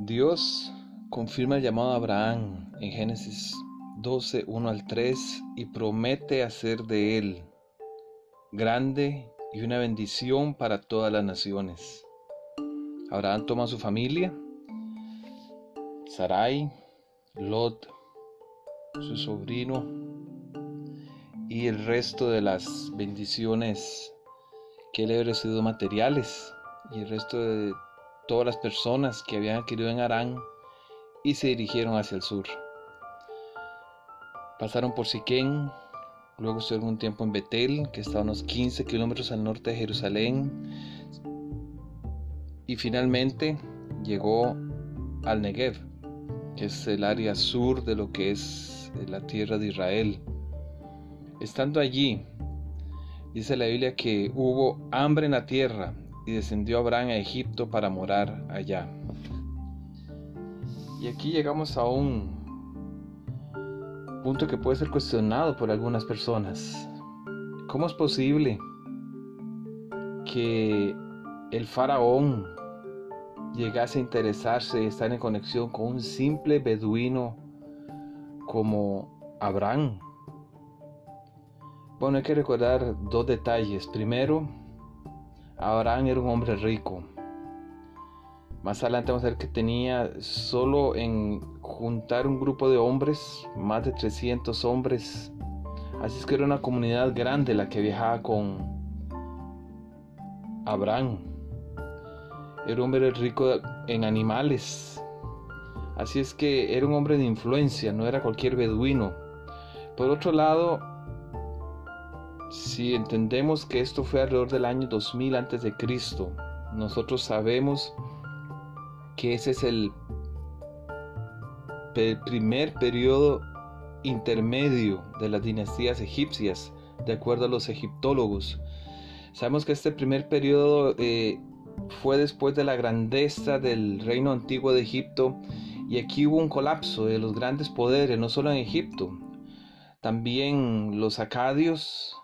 Dios confirma el llamado a Abraham en Génesis 12, 1 al 3 y promete hacer de él grande y una bendición para todas las naciones. Abraham toma su familia, Sarai, Lot, su sobrino y el resto de las bendiciones que él ha recibido materiales y el resto de todas las personas que habían adquirido en Arán y se dirigieron hacia el sur. Pasaron por Siquén, luego estuvieron un tiempo en Betel, que está a unos 15 kilómetros al norte de Jerusalén, y finalmente llegó al Negev, que es el área sur de lo que es la tierra de Israel. Estando allí, dice la Biblia que hubo hambre en la tierra y descendió Abraham a Egipto para morar allá. Y aquí llegamos a un punto que puede ser cuestionado por algunas personas. ¿Cómo es posible que el faraón llegase a interesarse y estar en conexión con un simple beduino como Abraham? Bueno, hay que recordar dos detalles. Primero, Abraham era un hombre rico. Más adelante vamos a ver que tenía solo en juntar un grupo de hombres, más de 300 hombres. Así es que era una comunidad grande la que viajaba con Abraham. Era un hombre rico en animales. Así es que era un hombre de influencia, no era cualquier beduino. Por otro lado, si entendemos que esto fue alrededor del año 2000 antes de Cristo, nosotros sabemos que ese es el primer periodo intermedio de las dinastías egipcias, de acuerdo a los egiptólogos. Sabemos que este primer periodo eh, fue después de la grandeza del reino antiguo de Egipto y aquí hubo un colapso de los grandes poderes, no solo en Egipto, también los acadios,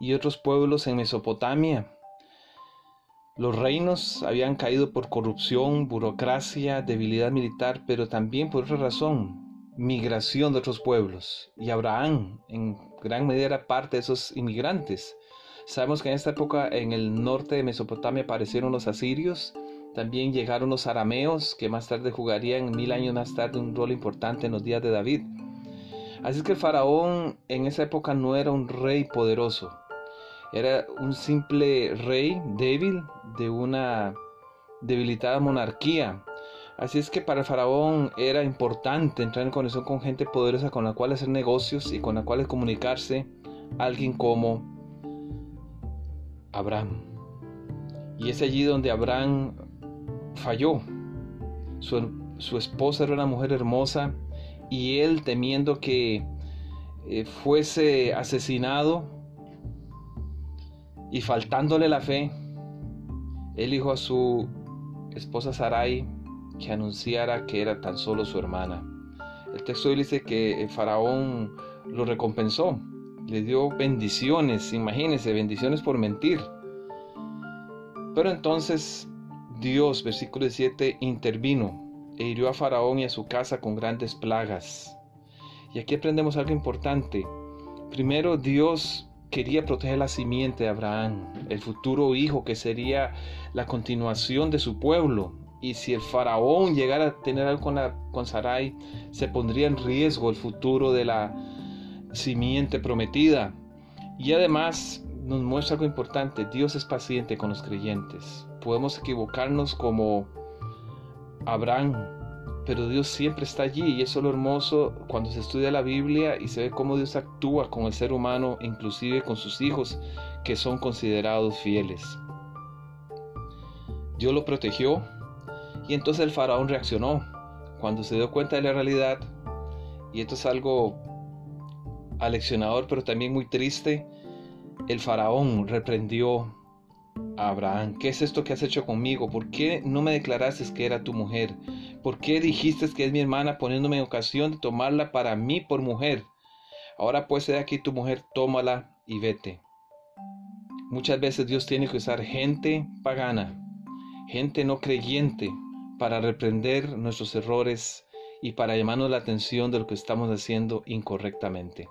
y otros pueblos en Mesopotamia. Los reinos habían caído por corrupción, burocracia, debilidad militar, pero también por otra razón, migración de otros pueblos. Y Abraham en gran medida era parte de esos inmigrantes. Sabemos que en esta época en el norte de Mesopotamia aparecieron los asirios, también llegaron los arameos, que más tarde jugarían mil años más tarde un rol importante en los días de David. Así es que el faraón en esa época no era un rey poderoso, era un simple rey débil de una debilitada monarquía. Así es que para el faraón era importante entrar en conexión con gente poderosa con la cual hacer negocios y con la cual comunicarse alguien como Abraham. Y es allí donde Abraham falló. Su, su esposa era una mujer hermosa y él temiendo que eh, fuese asesinado y faltándole la fe, él dijo a su esposa Sarai que anunciara que era tan solo su hermana. El texto dice que faraón lo recompensó, le dio bendiciones, imagínense, bendiciones por mentir. Pero entonces Dios, versículo 7, intervino e hirió a Faraón y a su casa con grandes plagas. Y aquí aprendemos algo importante. Primero, Dios quería proteger la simiente de Abraham, el futuro hijo que sería la continuación de su pueblo. Y si el faraón llegara a tener algo con, con Sarai, se pondría en riesgo el futuro de la simiente prometida. Y además nos muestra algo importante, Dios es paciente con los creyentes. Podemos equivocarnos como Abraham pero Dios siempre está allí y eso es lo hermoso cuando se estudia la Biblia y se ve cómo Dios actúa con el ser humano, inclusive con sus hijos que son considerados fieles. Dios lo protegió y entonces el faraón reaccionó cuando se dio cuenta de la realidad y esto es algo aleccionador pero también muy triste. El faraón reprendió Abraham, ¿qué es esto que has hecho conmigo? ¿Por qué no me declaraste que era tu mujer? ¿Por qué dijiste que es mi hermana poniéndome en ocasión de tomarla para mí por mujer? Ahora pues de aquí tu mujer, tómala y vete. Muchas veces Dios tiene que usar gente pagana, gente no creyente, para reprender nuestros errores y para llamarnos la atención de lo que estamos haciendo incorrectamente.